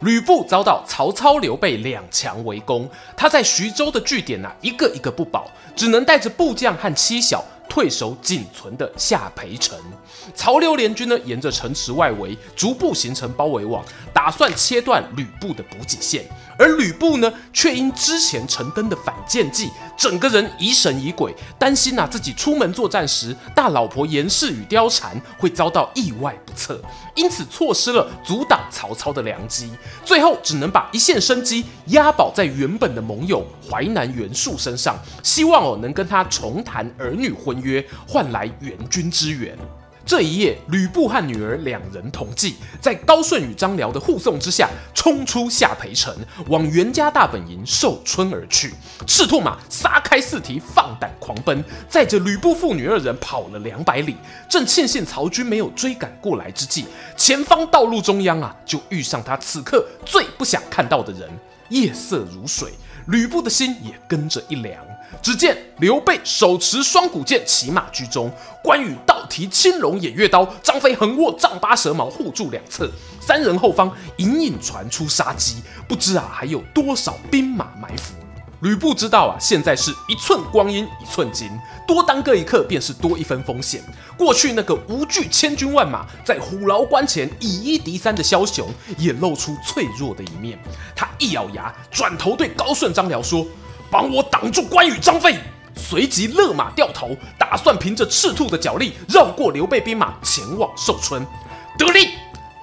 吕布遭到曹操、刘备两强围攻，他在徐州的据点呐、啊，一个一个不保，只能带着部将和妻小退守仅存的下邳城。曹刘联军呢，沿着城池外围逐步形成包围网，打算切断吕布的补给线。而吕布呢，却因之前陈登的反间计，整个人疑神疑鬼，担心呐、自己出门作战时，大老婆严氏与貂蝉会遭到意外不测，因此错失了阻挡曹操的良机，最后只能把一线生机押宝在原本的盟友淮南袁术身上，希望哦能跟他重谈儿女婚约，换来援军支援。这一夜，吕布和女儿两人同济，在高顺与张辽的护送之下，冲出下邳城，往袁家大本营寿春而去。赤兔马撒开四蹄，放胆狂奔，载着吕布父女二人跑了两百里。正庆幸曹军没有追赶过来之际，前方道路中央啊，就遇上他此刻最不想看到的人。夜色如水，吕布的心也跟着一凉。只见刘备手持双股剑，骑马居中；关羽倒提青龙偃月刀，张飞横握丈八蛇矛护住两侧。三人后方隐隐传出杀机，不知啊还有多少兵马埋伏。吕布知道啊，现在是一寸光阴一寸金，多耽搁一刻便是多一分风险。过去那个无惧千军万马，在虎牢关前以一敌三的枭雄，也露出脆弱的一面。他一咬牙，转头对高顺、张辽说。帮我挡住关羽、张飞，随即勒马掉头，打算凭着赤兔的脚力绕过刘备兵马前往寿春。得令，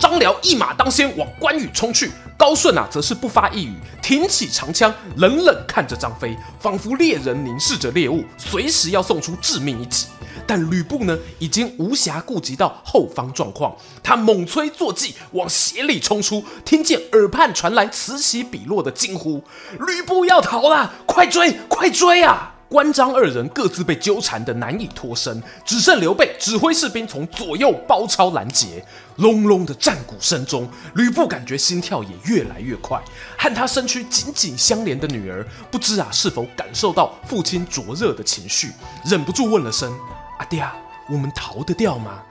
张辽一马当先往关羽冲去，高顺啊则是不发一语，挺起长枪，冷冷看着张飞，仿佛猎人凝视着猎物，随时要送出致命一击。但吕布呢，已经无暇顾及到后方状况，他猛催坐骑往斜里冲出，听见耳畔传来此起彼落的惊呼：“吕布要逃了，快追，快追啊！”关张二人各自被纠缠的难以脱身，只剩刘备指挥士兵从左右包抄拦截。隆隆的战鼓声中，吕布感觉心跳也越来越快，和他身躯紧紧相连的女儿，不知啊是否感受到父亲灼热的情绪，忍不住问了声。阿爹啊，我们逃得掉吗？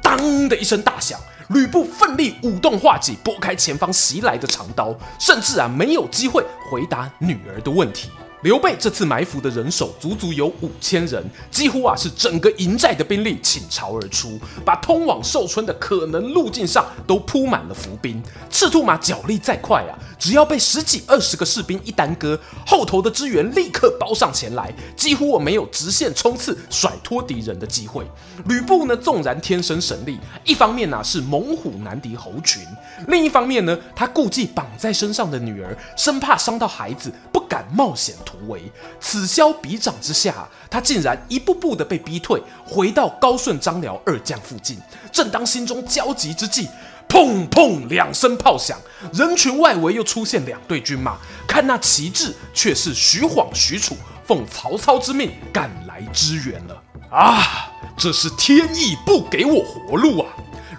当的一声大响，吕布奋力舞动画戟，拨开前方袭来的长刀，甚至啊没有机会回答女儿的问题。刘备这次埋伏的人手足足有五千人，几乎啊是整个营寨的兵力倾巢而出，把通往寿春的可能路径上都铺满了伏兵。赤兔马脚力再快啊，只要被十几二十个士兵一耽搁，后头的支援立刻包上前来，几乎我没有直线冲刺甩脱敌人的机会。吕布呢，纵然天生神力，一方面呢、是猛虎难敌猴群，另一方面呢，他顾忌绑在身上的女儿，生怕伤到孩子，不敢冒险。突围，此消彼长之下，他竟然一步步的被逼退，回到高顺、张辽二将附近。正当心中焦急之际，砰砰两声炮响，人群外围又出现两队军马，看那旗帜，却是徐晃、许褚奉曹操之命赶来支援了。啊，这是天意不给我活路啊！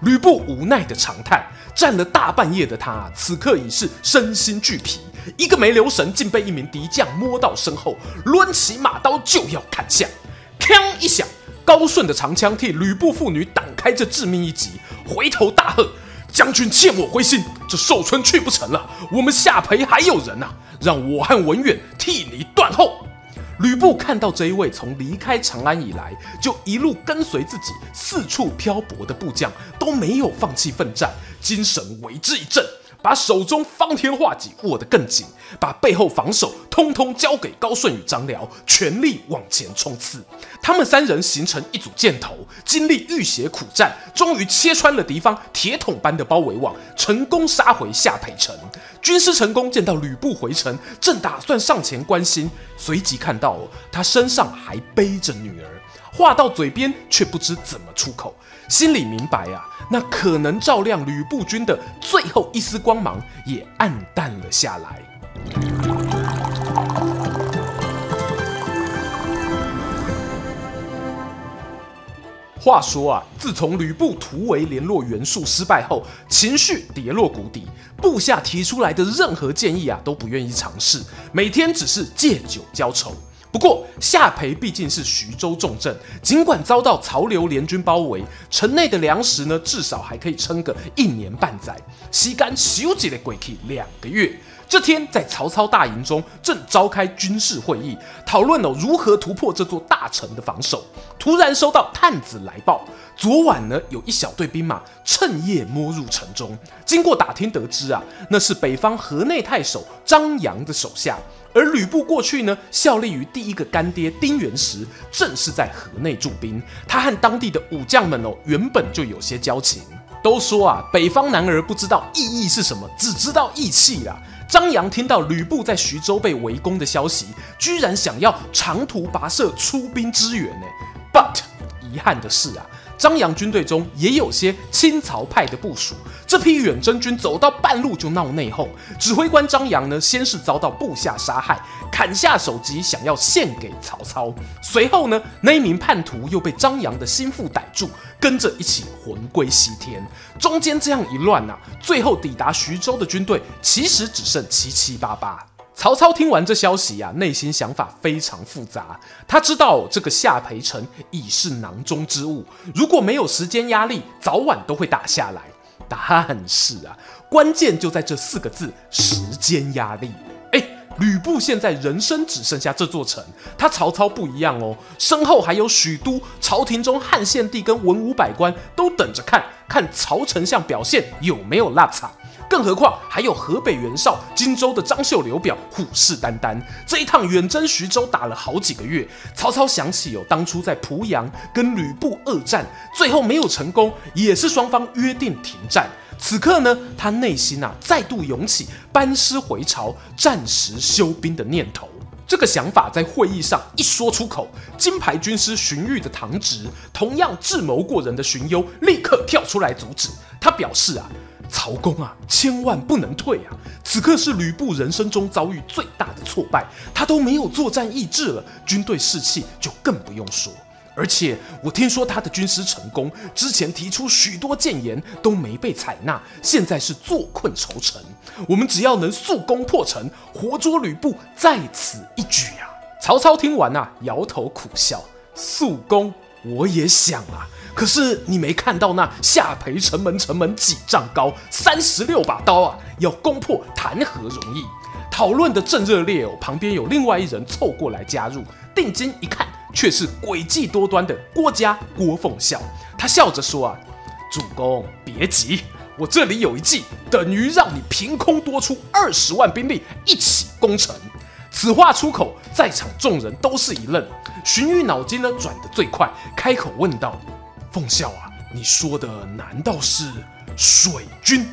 吕布无奈的长叹。战了大半夜的他，此刻已是身心俱疲，一个没留神，竟被一名敌将摸到身后，抡起马刀就要砍下。锵一响，高顺的长枪替吕布父女挡开这致命一击，回头大喝：“将军切莫灰心，这寿春去不成了，我们下邳还有人呐、让我和文远替你断后。”吕布看到这一位从离开长安以来就一路跟随自己四处漂泊的部将都没有放弃奋战，精神为之一振，把手中方天画戟握得更紧，把背后防守通通交给高顺与张辽，全力往前冲刺。他们三人形成一组箭头，经历浴血苦战，终于切穿了敌方铁桶般的包围网，成功杀回下邳城。军师陈宫见到吕布回城，正打算上前关心，随即看到他身上还背着女儿，话到嘴边却不知怎么出口，心里明白啊，那可能照亮吕布军的最后一丝光芒也暗淡了下来。话说啊自从吕布突围联络袁术失败后情绪跌落谷底部下提出来的任何建议啊都不愿意尝试每天只是借酒浇愁。不过夏培毕竟是徐州重镇，尽管遭到曹刘联军包围，城内的粮食呢，至少还可以撑个一年半载。时间休息了过去两个月，这天在曹操大营中正召开军事会议，讨论了如何突破这座大城的防守。突然收到探子来报，昨晚呢有一小队兵马趁夜摸入城中，经过打听得知啊，那是北方河内太守张扬的手下。而吕布过去呢，效力于第一个干爹丁原时，正是在河内驻兵。他和当地的武将们哦，原本就有些交情。都说啊，北方男儿不知道义义是什么，只知道义气啊。张扬听到吕布在徐州被围攻的消息，居然想要长途跋涉出兵支援呢。But 遗憾的是啊。张扬军队中也有些亲曹派的部署，这批远征军走到半路就闹内讧。指挥官张扬呢，先是遭到部下杀害，砍下首级想要献给曹操。随后呢，那一名叛徒又被张扬的心腹逮住，跟着一起魂归西天。中间这样一乱啊，最后抵达徐州的军队其实只剩七七八八。曹操听完这消息啊，内心想法非常复杂。他知道这个下邳城已是囊中之物，如果没有时间压力，早晚都会打下来。但是啊，关键就在这四个字：时间压力。哎，吕布现在人生只剩下这座城，他曹操不一样哦，身后还有许都，朝廷中汉献帝跟文武百官都等着看看曹丞相表现有没有落差。更何况还有河北袁绍、荆州的张绣、刘表虎视眈眈。这一趟远征徐州打了好几个月，曹操想起有当初在濮阳跟吕布恶战，最后没有成功，也是双方约定停战。此刻呢，他内心啊再度涌起班师回朝、暂时休兵的念头。这个想法在会议上一说出口，金牌军师荀彧的堂侄，同样智谋过人的荀攸，立刻跳出来阻止。他表示啊。曹公啊，千万不能退啊！此刻是吕布人生中遭遇最大的挫败，他都没有作战意志了，军队士气就更不用说。而且我听说他的军师成功，之前提出许多谏言都没被采纳，现在是坐困愁城。我们只要能速攻破城，活捉吕布，在此一举啊！曹操听完啊，摇头苦笑：速攻，我也想啊。可是你没看到那下邳城门城门几丈高，三十六把刀啊，要攻破谈何容易？讨论的正热烈哦，旁边有另外一人凑过来加入，定睛一看，却是诡计多端的郭嘉郭奉孝。他笑着说啊：“主公别急，我这里有一计，等于让你凭空多出二十万兵力一起攻城。”此话出口，在场众人都是一愣。荀彧脑筋呢转得最快，开口问道。奉孝啊，你说的难道是水军？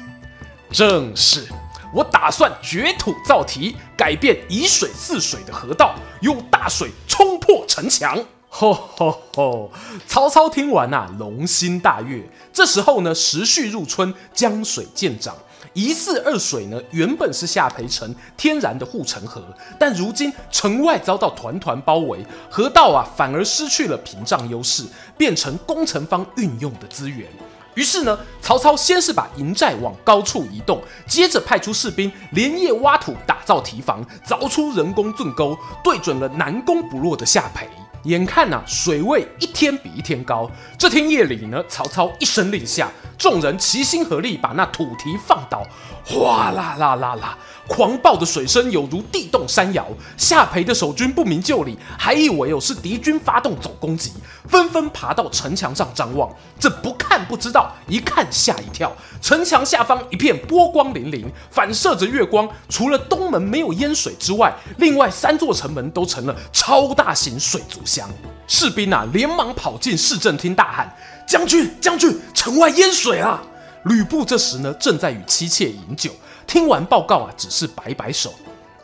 正是，我打算掘土造堤，改变以水治水的河道，用大水冲破城墙。吼吼吼！曹操听完呐，龙心大悦。这时候呢，时序入春，江水渐涨。一四二水呢，原本是下邳城天然的护城河，但如今城外遭到团团包围，河道啊反而失去了屏障优势，变成攻城方运用的资源。于是呢，曹操先是把营寨往高处移动，接着派出士兵连夜挖土打造堤防，凿出人工圳沟，对准了难攻不落的下邳。眼看呐、水位一天比一天高。这天夜里呢，曹操一声令下，众人齐心合力把那土堤放倒，哗啦啦啦啦，狂暴的水声有如地动山摇。下邳的守军不明就里，还以为哦是敌军发动总攻击，纷纷爬到城墙上张望。这不看不知道，一看吓一跳。城墙下方一片波光粼粼，反射着月光。除了东门没有淹水之外，另外三座城门都成了超大型水族箱。士兵啊，连忙跑进市政厅，大喊：“将军，将军，城外淹水了！”吕布这时呢，正在与妻妾饮酒，听完报告啊，只是摆摆手：“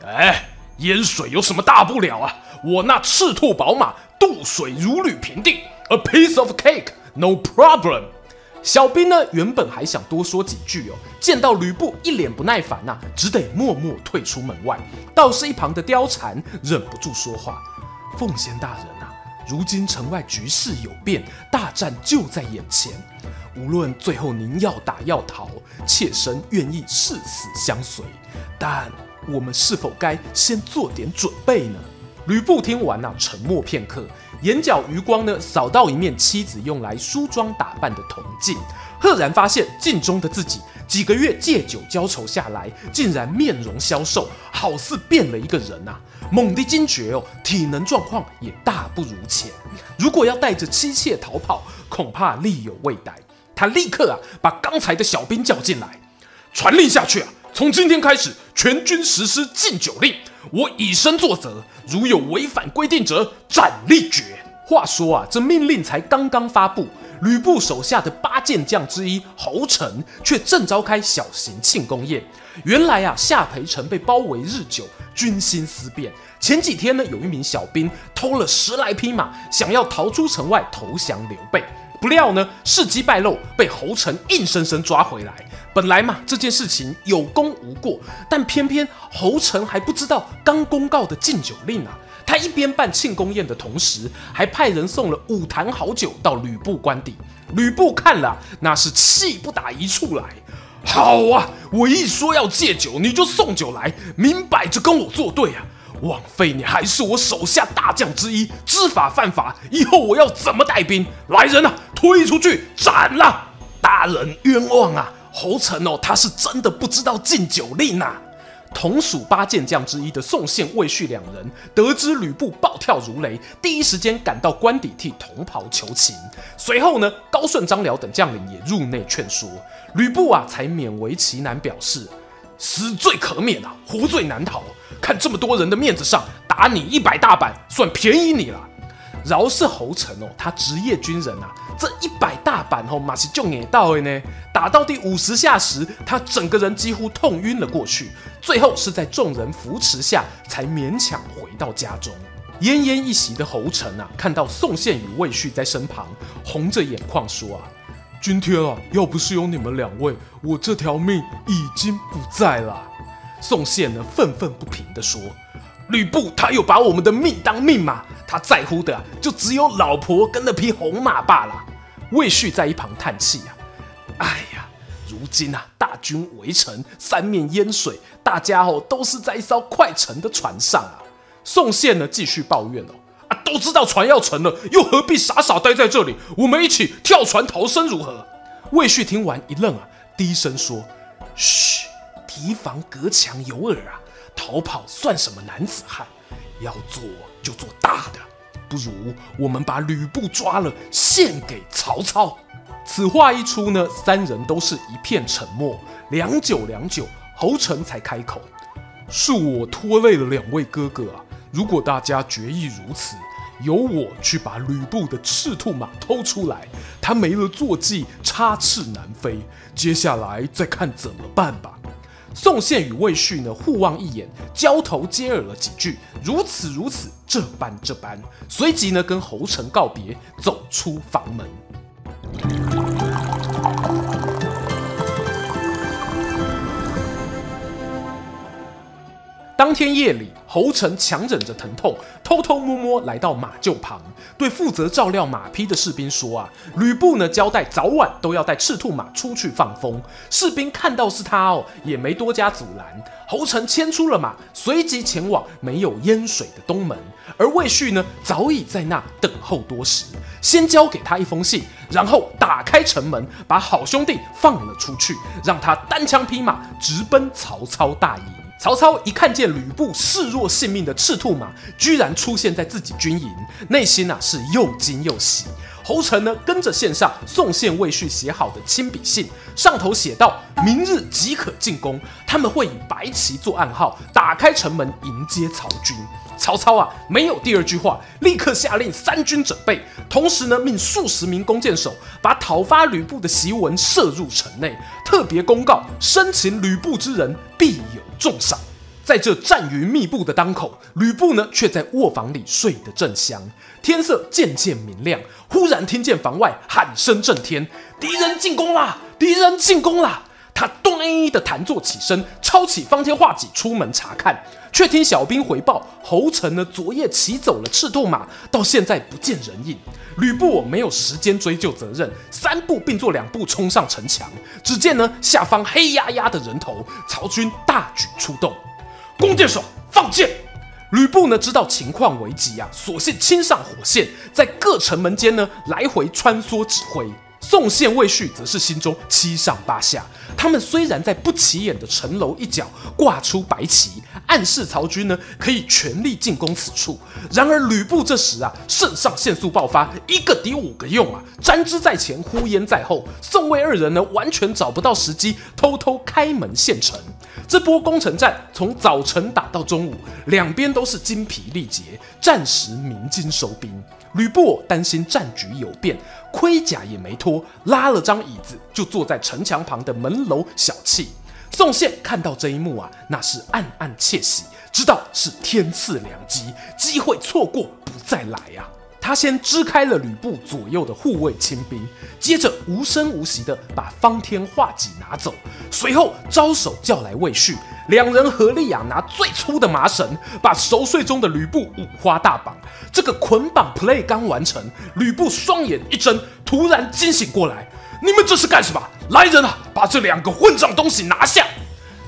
哎，淹水有什么大不了啊？我那赤兔宝马渡水如履平地，a piece of cake, no problem。”小兵呢，原本还想多说几句哦，见到吕布一脸不耐烦呐、啊，只得默默退出门外。倒是一旁的貂蝉忍不住说话：“奉先大人啊，如今城外局势有变，大战就在眼前。无论最后您要打要逃，妾身愿意誓死相随。但我们是否该先做点准备呢？吕布听完啊，沉默片刻，眼角余光呢扫到一面妻子用来梳妆打扮的铜镜，赫然发现镜中的自己几个月借酒浇愁下来，竟然面容消瘦，好似变了一个人啊！猛地惊觉哦，体能状况也大不如前。如果要带着妻妾逃跑，恐怕力有未逮。他立刻啊，把刚才的小兵叫进来，传令下去啊！从今天开始，全军实施禁酒令，我以身作则，如有违反规定者，斩立决。话说啊，这命令才刚刚发布，吕布手下的八健将之一侯成却正召开小型庆功宴。原来啊，夏培城被包围日久，军心思变。前几天呢，有一名小兵偷了十来匹马，想要逃出城外投降刘备。不料呢，事机败露，被侯成硬生生抓回来。本来嘛，这件事情有功无过，但偏偏侯成还不知道刚公告的禁酒令啊！他一边办庆功宴的同时，还派人送了五坛好酒到吕布官邸。吕布看了，那是气不打一处来。好啊，我一说要戒酒，你就送酒来，明摆着跟我作对啊！枉费你还是我手下大将之一，知法犯法，以后我要怎么带兵？来人啊，推出去斩了！大人冤枉啊！侯成哦，他是真的不知道禁酒令呐、同属八健将之一的宋宪、魏续两人得知吕布暴跳如雷，第一时间赶到官邸替同袍求情。随后呢，高顺、张辽等将领也入内劝说，吕布啊才勉为其难表示：死罪可免啊，活罪难逃。看这么多人的面子上，打你一百大板，算便宜你了。饶是侯成哦，他职业军人啊，这一百大板哦，马是就给到了呢。打到第五十下时，他整个人几乎痛晕了过去，最后是在众人扶持下，才勉强回到家中。奄奄一息的侯成啊，看到宋宪与魏续在身旁，红着眼眶说啊：“今天啊，要不是有你们两位，我这条命已经不在了。”宋宪呢，愤愤不平地说：“吕布他又把我们的命当命吗？他在乎的就只有老婆跟那匹红马罢了。”魏续在一旁叹气啊：“哎呀，如今啊，大军围城，三面淹水，大家哦都是在一艘快沉的船上啊。”宋宪呢，继续抱怨哦：“啊，都知道船要沉了，又何必傻傻待在这里？我们一起跳船逃生如何？”魏续听完一愣啊，低声说：“嘘。”提防隔墙有耳啊！逃跑算什么男子汉？要做就做大的，不如我们把吕布抓了，献给曹操。此话一出呢，三人都是一片沉默。良久良久，侯成才开口：“恕我拖累了两位哥哥啊！如果大家决意如此，由我去把吕布的赤兔马偷出来，他没了坐骑，插翅难飞。接下来再看怎么办吧。”宋宪与魏续呢，互望一眼，交头接耳了几句，如此如此，这般这般，随即呢，跟侯成告别，走出房门。当天夜里，侯成强忍着疼痛，偷偷摸摸来到马厩旁，对负责照料马匹的士兵说：“啊，吕布呢交代早晚都要带赤兔马出去放风。”士兵看到是他哦，也没多加阻拦。侯成牵出了马，随即前往没有淹水的东门。而魏续呢，早已在那等候多时，先交给他一封信，然后打开城门，把好兄弟放了出去，让他单枪匹马直奔曹操大营。曹操一看见吕布视若性命的赤兔马居然出现在自己军营，内心啊是又惊又喜。侯成呢跟着献上宋宪、魏续写好的亲笔信，上头写道：明日即可进攻，他们会以白旗做暗号，打开城门迎接曹军。曹操啊没有第二句话，立刻下令三军整备，同时呢命数十名弓箭手把讨伐吕布的檄文射入城内，特别公告：生擒吕布之人必有重赏。在这战云密布的当口，吕布呢却在卧房里睡得正香。天色渐渐明亮，忽然听见房外喊声震天：“敌人进攻啦！敌人进攻啦！”他咚的弹坐起身，抄起方天画戟出门查看，却听小兵回报，侯成呢昨夜骑走了赤兔马，到现在不见人影。吕布我没有时间追究责任，三步并作两步冲上城墙。只见呢下方黑压压的人头，曹军大举出动，弓箭手放箭。吕布呢知道情况危急啊，索性亲上火线，在各城门间呢来回穿梭指挥。宋宪、魏续则是心中七上八下。他们虽然在不起眼的城楼一角挂出白旗，暗示曹军呢可以全力进攻此处。然而吕布这时啊，肾上腺素爆发，一个抵五个用啊，沾之在前，呼延在后。宋魏二人呢，完全找不到时机，偷偷开门献城。这波攻城战从早晨打到中午，两边都是精疲力竭，暂时鸣金收兵。吕布担心战局有变，盔甲也没脱，拉了张椅子就坐在城墙旁的门楼小憩。宋宪看到这一幕啊，那是暗暗窃喜，知道是天赐良机，机会错过不再来啊。他先支开了吕布左右的护卫亲兵，接着无声无息地把方天画戟拿走，随后招手叫来魏续，两人合力啊拿最粗的麻绳，把熟睡中的吕布五花大绑。这个捆绑 play 刚完成，吕布双眼一睁，突然惊醒过来：“你们这是干什么？来人啊，把这两个混账东西拿下！”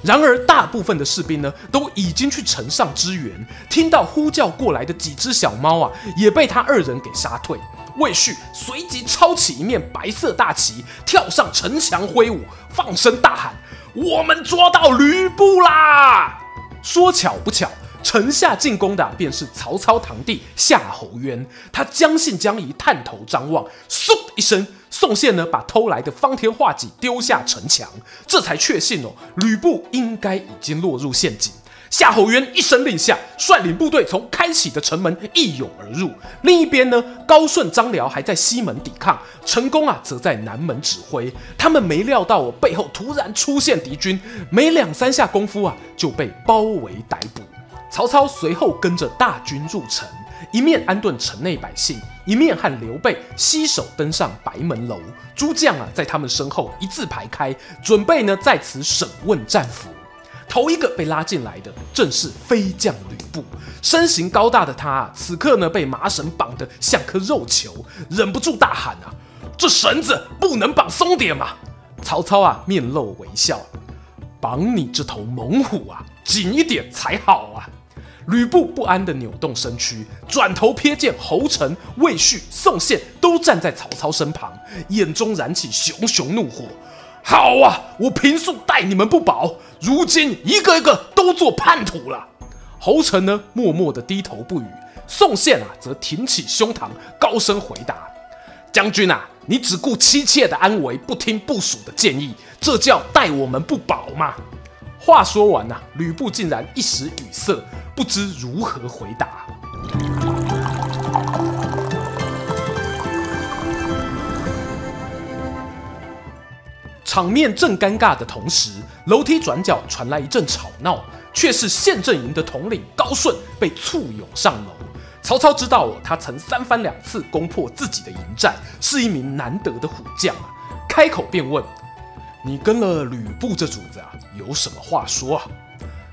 然而，大部分的士兵呢，都已经去城上支援。听到呼叫过来的几只小猫啊，也被他二人给杀退。魏续随即抄起一面白色大旗，跳上城墙挥舞，放声大喊：“我们抓到吕布啦！”说巧不巧，城下进攻的便是曹操堂弟夏侯渊。他将信将疑，探头张望，嗖的一声。宋宪呢，把偷来的方天画戟丢下城墙，这才确信哦，吕布应该已经落入陷阱。夏侯渊一声令下，率领部队从开启的城门一涌而入。另一边呢，高顺、张辽还在西门抵抗，陈宫啊则在南门指挥。他们没料到我背后突然出现敌军，没两三下功夫啊，就被包围逮捕。曹操随后跟着大军入城。一面安顿城内百姓，一面和刘备携手登上白门楼。诸将啊，在他们身后一字排开，准备呢在此审问战俘。头一个被拉进来的正是飞将吕布，身形高大的他啊，此刻呢被麻绳绑得像颗肉球，忍不住大喊啊：“这绳子不能绑松点吗？”曹操啊面露微笑，绑你这头猛虎啊紧一点才好啊。吕布不安地扭动身躯，转头瞥见侯成、魏续、宋宪都站在曹操身旁，眼中燃起熊熊怒火。好啊，我平素待你们不薄，如今一个一个都做叛徒了。侯成呢，默默地低头不语；宋宪啊，则挺起胸膛，高声回答：“将军啊，你只顾妻妾的安危，不听部属的建议，这叫待我们不薄吗？”话说完呐、吕布竟然一时语塞，不知如何回答。场面正尴尬的同时，楼梯转角传来一阵吵闹，却是县阵营的统领高顺被簇拥上楼。曹操知道他曾三番两次攻破自己的营寨，是一名难得的虎将啊，开口便问。你跟了吕布这主子啊，有什么话说啊？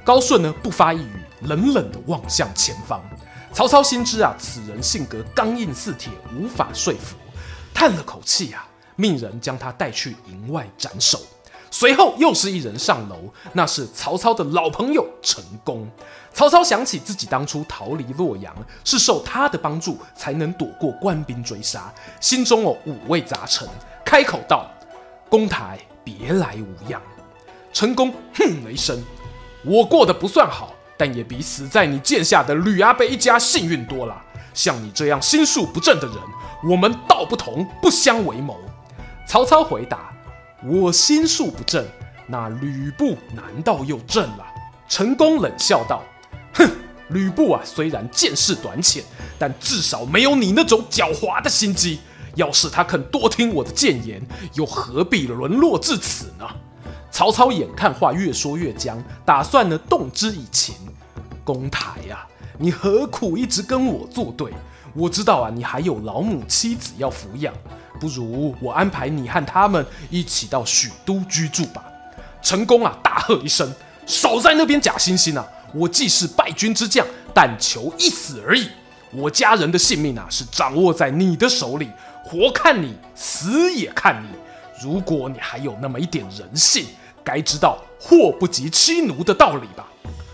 高顺呢，不发一语，冷冷地望向前方。曹操心知啊，此人性格刚硬似铁，无法说服，叹了口气啊，命人将他带去营外斩首。随后又是一人上楼，那是曹操的老朋友陈宫。曹操想起自己当初逃离洛阳，是受他的帮助才能躲过官兵追杀，心中哦五味杂陈，开口道：“公台。”别来无恙。陈宫哼了一声：“我过得不算好，但也比死在你剑下的吕阿贝一家幸运多了。像你这样心术不正的人，我们道不同不相为谋。”曹操回答：“我心术不正，那吕布难道又正了？”陈宫冷笑道：“哼，吕布啊，虽然见识短浅，但至少没有你那种狡猾的心机。”要是他肯多听我的谏言，又何必沦落至此呢？曹操眼看话越说越僵，打算呢动之以情。公台呀、啊，你何苦一直跟我作对？我知道啊，你还有老母妻子要抚养，不如我安排你和他们一起到许都居住吧。陈宫啊大喝一声：“少在那边假惺惺啊！我既是败军之将，但求一死而已。我家人的性命啊是掌握在你的手里，活看你，死也看你。如果你还有那么一点人性，该知道祸不及妻奴的道理吧。”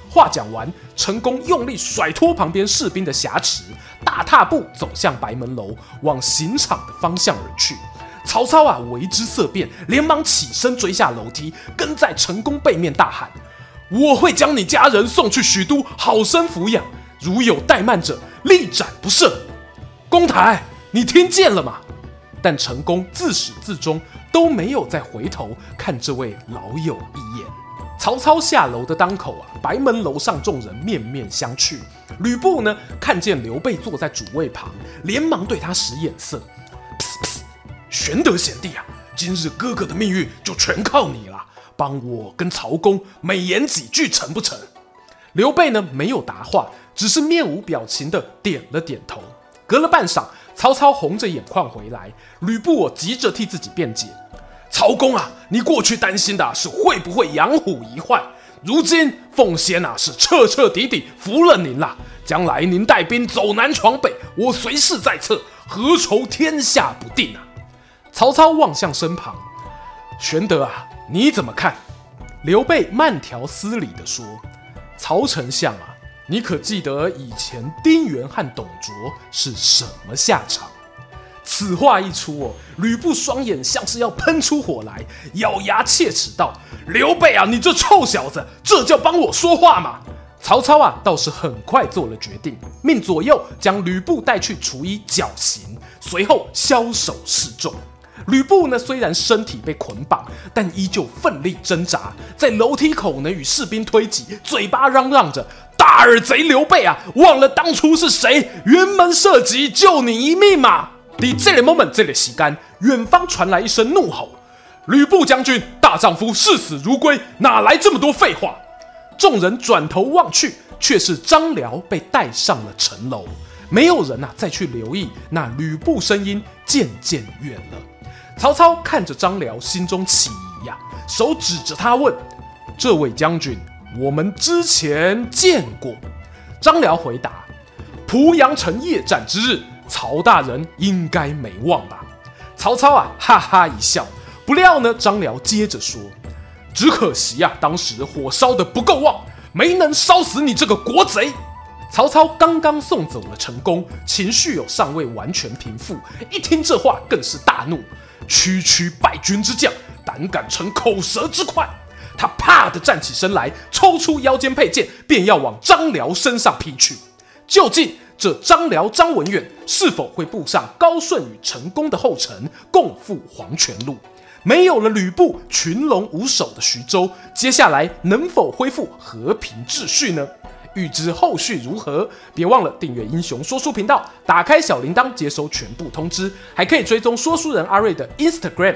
话讲完，陈宫用力甩脱旁边士兵的挟持，大踏步走向白门楼，往刑场的方向而去。曹操啊，为之色变，连忙起身追下楼梯，跟在陈宫背面大喊：“我会将你家人送去许都，好生抚养。如有怠慢者，立斩不赦。”公台，你听见了吗？但陈宫自始至终都没有再回头看这位老友一眼。曹操下楼的当口啊，白门楼上众人面面相觑。吕布呢，看见刘备坐在主位旁，连忙对他使眼色：“噗噗，玄德贤弟啊，今日哥哥的命运就全靠你了，帮我跟曹公美言几句成不成？”刘备呢，没有答话，只是面无表情的点了点头。隔了半晌，曹操红着眼眶回来，吕布我急着替自己辩解。曹公啊，你过去担心的是会不会养虎遗患，如今奉先啊是彻彻底底服了您了。将来您带兵走南闯北，我随时在侧，何愁天下不定啊？曹操望向身旁，玄德啊，你怎么看？刘备慢条斯理地说：“曹丞相啊，你可记得以前丁原和董卓是什么下场？”此话一出哦，吕布双眼像是要喷出火来，咬牙切齿道：“刘备啊，你这臭小子，这叫帮我说话吗？”曹操啊，倒是很快做了决定，命左右将吕布带去处以绞刑，随后枭首示众。吕布呢，虽然身体被捆绑，但依旧奋力挣扎，在楼梯口呢与士兵推挤，嘴巴嚷嚷着：“大耳贼刘备啊，忘了当初是谁辕门射戟救你一命吗？”的这里 moment，这个时间，远方传来一声怒吼：“吕布将军，大丈夫视死如归，哪来这么多废话？”众人转头望去，却是张辽被带上了城楼。没有人呐、再去留意那吕布声音渐渐远了。曹操看着张辽，心中起疑呀、啊，手指着他问：“这位将军，我们之前见过？”张辽回答：“濮阳城夜战之日。”曹大人应该没忘吧？曹操啊，哈哈一笑。不料呢，张辽接着说：“只可惜啊，当时火烧得不够旺，没能烧死你这个国贼。”曹操刚刚送走了陈宫，情绪有尚未完全平复，一听这话更是大怒：“区区败军之将，胆敢逞口舌之快！”他啪的站起身来，抽出腰间佩剑，便要往张辽身上劈去。究竟？这张辽、张文远是否会步上高顺与陈宫的后尘，共赴黄泉路？没有了吕布群龙无首的徐州，接下来能否恢复和平秩序呢？欲知后续如何，别忘了订阅英雄说书频道，打开小铃铛接收全部通知，还可以追踪说书人阿瑞的 Instagram，